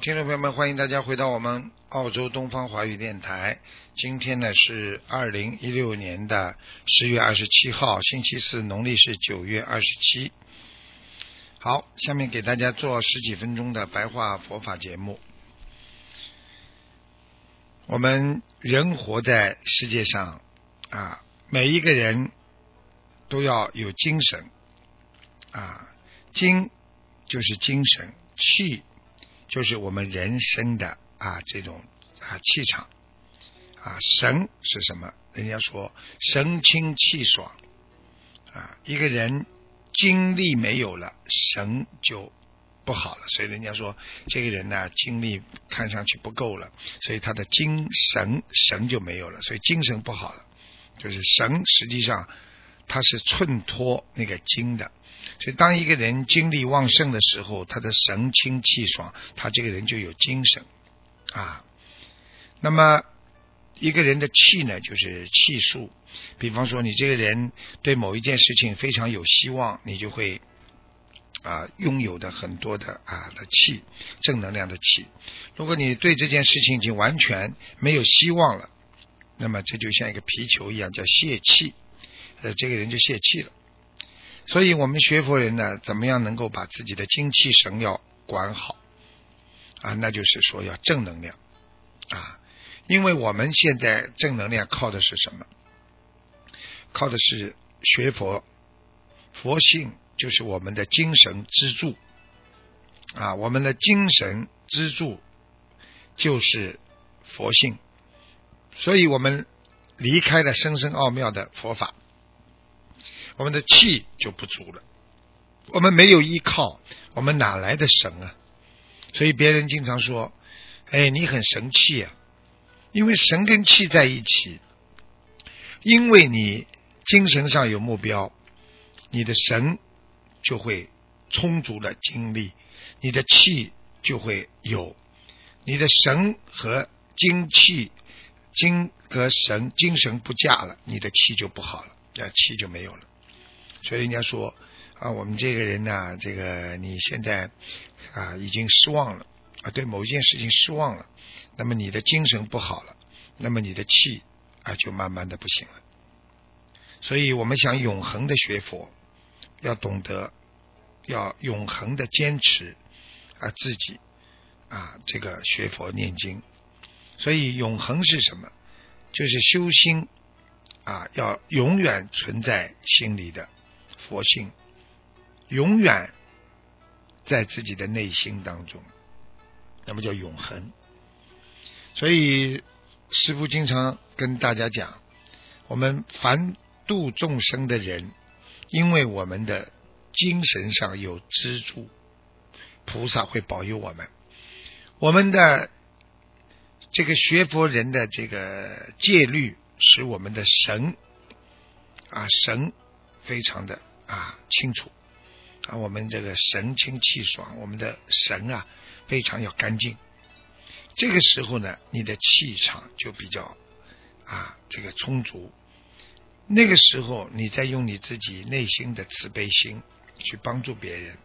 听众朋友们，欢迎大家回到我们澳洲东方华语电台。今天呢是二零一六年的十月二十七号，星期四，农历是九月二十七。好，下面给大家做十几分钟的白话佛法节目。我们人活在世界上啊，每一个人都要有精神啊，精就是精神，气就是我们人生的啊这种啊气场啊，神是什么？人家说神清气爽啊，一个人精力没有了，神就。不好了，所以人家说这个人呢，精力看上去不够了，所以他的精神神就没有了，所以精神不好了。就是神实际上他是衬托那个精的，所以当一个人精力旺盛的时候，他的神清气爽，他这个人就有精神啊。那么一个人的气呢，就是气数。比方说，你这个人对某一件事情非常有希望，你就会。啊，拥有的很多的啊的气，正能量的气。如果你对这件事情已经完全没有希望了，那么这就像一个皮球一样，叫泄气。呃，这个人就泄气了。所以我们学佛人呢，怎么样能够把自己的精气神要管好啊？那就是说要正能量啊，因为我们现在正能量靠的是什么？靠的是学佛，佛性。就是我们的精神支柱啊，我们的精神支柱就是佛性，所以我们离开了深深奥妙的佛法，我们的气就不足了。我们没有依靠，我们哪来的神啊？所以别人经常说：“哎，你很神气啊！”因为神跟气在一起，因为你精神上有目标，你的神。就会充足的精力，你的气就会有，你的神和精气、精和神精神不佳了，你的气就不好了，那气就没有了。所以人家说啊，我们这个人呢，这个你现在啊已经失望了啊，对某一件事情失望了，那么你的精神不好了，那么你的气啊就慢慢的不行了。所以我们想永恒的学佛。要懂得，要永恒的坚持啊，自己啊，这个学佛念经。所以永恒是什么？就是修心啊，要永远存在心里的佛性，永远在自己的内心当中，那么叫永恒。所以师父经常跟大家讲，我们凡度众生的人。因为我们的精神上有支柱，菩萨会保佑我们。我们的这个学佛人的这个戒律，使我们的神啊神非常的啊清楚啊，我们这个神清气爽，我们的神啊非常要干净。这个时候呢，你的气场就比较啊这个充足。那个时候，你在用你自己内心的慈悲心去帮助别人，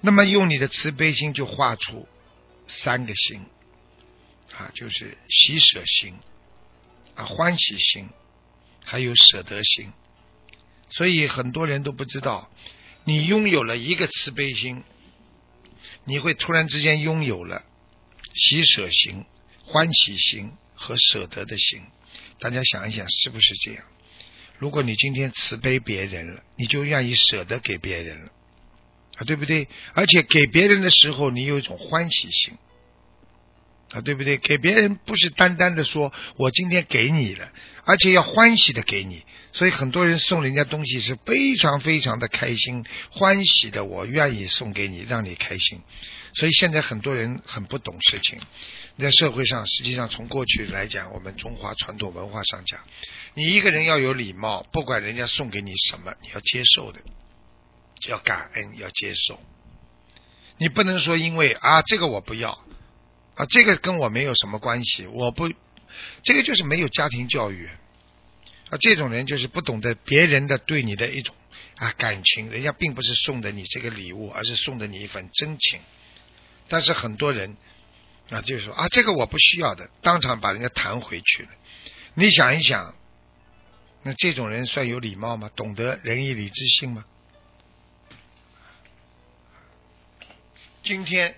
那么用你的慈悲心就画出三个心啊，就是喜舍心啊，欢喜心，还有舍得心。所以很多人都不知道，你拥有了一个慈悲心，你会突然之间拥有了喜舍心、欢喜心和舍得的心。大家想一想，是不是这样？如果你今天慈悲别人了，你就愿意舍得给别人了啊，对不对？而且给别人的时候，你有一种欢喜心啊，对不对？给别人不是单单的说我今天给你了，而且要欢喜的给你。所以很多人送人家东西是非常非常的开心、欢喜的，我愿意送给你，让你开心。所以现在很多人很不懂事情，在社会上，实际上从过去来讲，我们中华传统文化上讲，你一个人要有礼貌，不管人家送给你什么，你要接受的，要感恩，要接受。你不能说因为啊这个我不要。啊，这个跟我没有什么关系，我不，这个就是没有家庭教育啊，这种人就是不懂得别人的对你的一种啊感情，人家并不是送的你这个礼物，而是送的你一份真情。但是很多人啊，就是说啊，这个我不需要的，当场把人家弹回去了。你想一想，那这种人算有礼貌吗？懂得仁义礼智信吗？今天。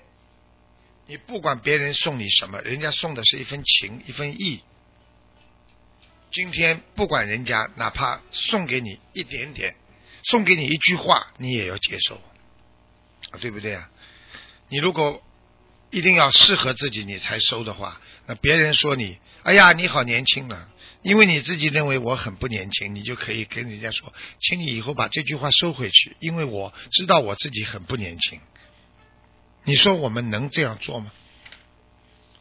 你不管别人送你什么，人家送的是一份情，一份意。今天不管人家哪怕送给你一点点，送给你一句话，你也要接受，对不对啊？你如果一定要适合自己你才收的话，那别人说你，哎呀，你好年轻了，因为你自己认为我很不年轻，你就可以跟人家说，请你以后把这句话收回去，因为我知道我自己很不年轻。你说我们能这样做吗？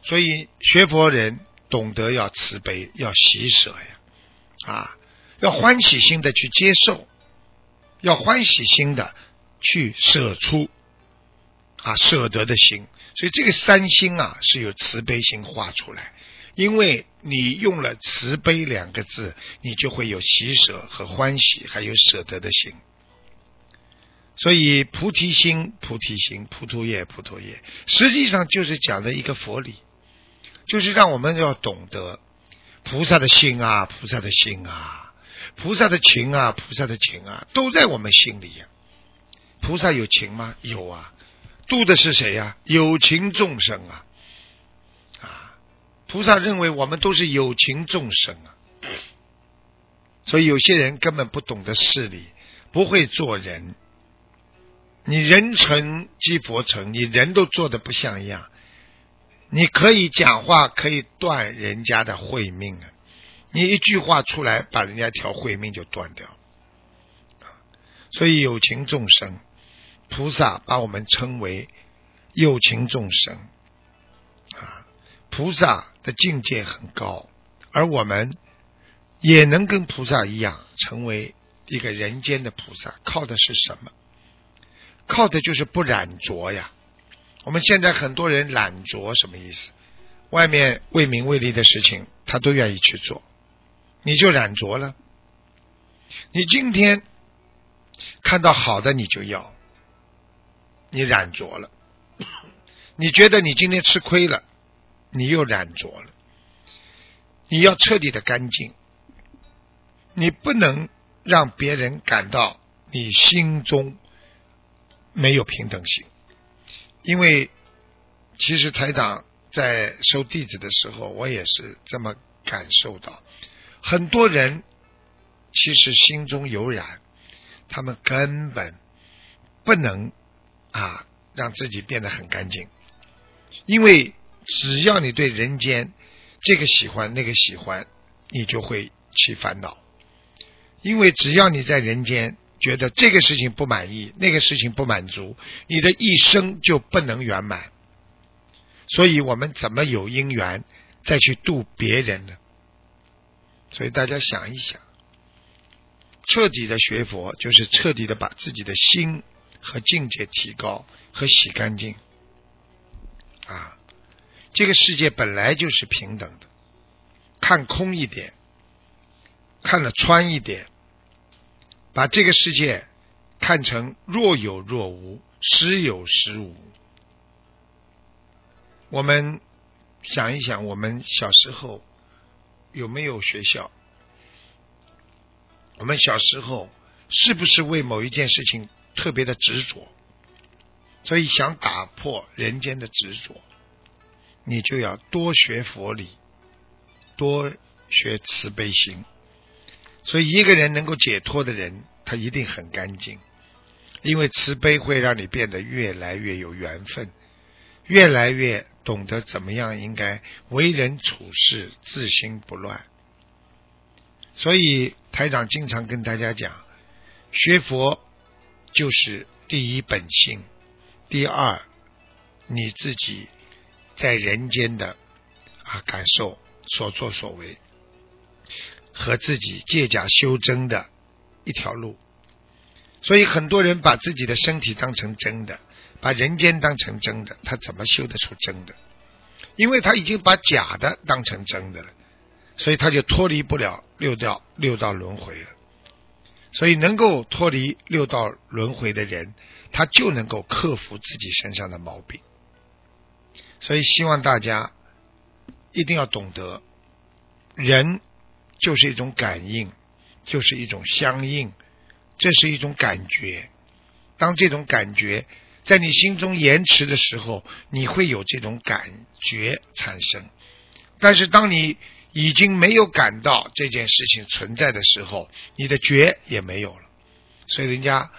所以学佛人懂得要慈悲，要喜舍呀，啊，要欢喜心的去接受，要欢喜心的去舍出，啊，舍得的心。所以这个三心啊，是由慈悲心画出来。因为你用了慈悲两个字，你就会有喜舍和欢喜，还有舍得的心。所以菩提心、菩提心、菩提叶、菩提叶，实际上就是讲的一个佛理，就是让我们要懂得菩萨的心啊，菩萨的心啊，菩萨的情啊，菩萨的情啊，都在我们心里呀。菩萨有情吗？有啊，度的是谁呀？有情众生啊！啊，菩萨认为我们都是有情众生啊，所以有些人根本不懂得事理，不会做人。你人成即佛成，你人都做的不像样，你可以讲话可以断人家的慧命啊！你一句话出来，把人家条慧命就断掉。所以有情众生，菩萨把我们称为有情众生啊！菩萨的境界很高，而我们也能跟菩萨一样，成为一个人间的菩萨，靠的是什么？靠的就是不染浊呀。我们现在很多人染浊什么意思？外面为名为利的事情，他都愿意去做，你就染浊了。你今天看到好的，你就要，你染浊了。你觉得你今天吃亏了，你又染浊了。你要彻底的干净，你不能让别人感到你心中。没有平等性，因为其实台长在收弟子的时候，我也是这么感受到。很多人其实心中有染，他们根本不能啊让自己变得很干净，因为只要你对人间这个喜欢那个喜欢，你就会起烦恼，因为只要你在人间。觉得这个事情不满意，那个事情不满足，你的一生就不能圆满。所以我们怎么有因缘再去度别人呢？所以大家想一想，彻底的学佛就是彻底的把自己的心和境界提高和洗干净。啊，这个世界本来就是平等的，看空一点，看了穿一点。把这个世界看成若有若无，时有时无。我们想一想，我们小时候有没有学校？我们小时候是不是为某一件事情特别的执着？所以想打破人间的执着，你就要多学佛理，多学慈悲心。所以，一个人能够解脱的人，他一定很干净，因为慈悲会让你变得越来越有缘分，越来越懂得怎么样应该为人处事，自心不乱。所以台长经常跟大家讲，学佛就是第一本性，第二你自己在人间的啊感受、所作所为和自己借假修真的一条路。所以很多人把自己的身体当成真的，把人间当成真的，他怎么修得出真的？因为他已经把假的当成真的了。所以他就脱离不了六道六道轮回了。所以能够脱离六道轮回的人，他就能够克服自己身上的毛病。所以希望大家一定要懂得，人就是一种感应，就是一种相应，这是一种感觉。当这种感觉在你心中延迟的时候，你会有这种感觉产生。但是当你已经没有感到这件事情存在的时候，你的觉也没有了。所以，人家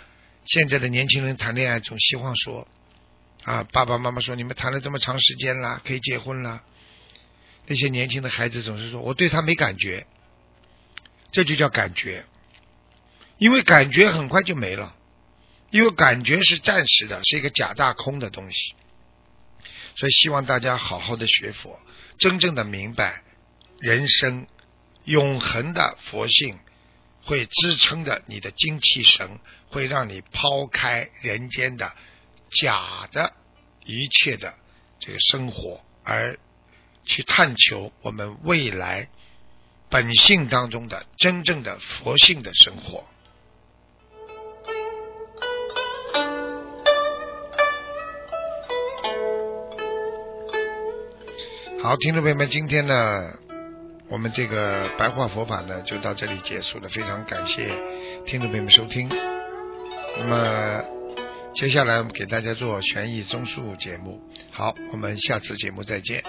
现在的年轻人谈恋爱总希望说：“啊，爸爸妈妈说你们谈了这么长时间了，可以结婚了。”那些年轻的孩子总是说：“我对他没感觉。”这就叫感觉，因为感觉很快就没了，因为感觉是暂时的，是一个假大空的东西。所以，希望大家好好的学佛，真正的明白。人生永恒的佛性会支撑着你的精气神，会让你抛开人间的假的一切的这个生活，而去探求我们未来本性当中的真正的佛性的生活。好，听众朋友们，今天呢？我们这个白话佛法呢，就到这里结束了。非常感谢听众朋友们收听。那么接下来我们给大家做悬疑综述节目。好，我们下次节目再见。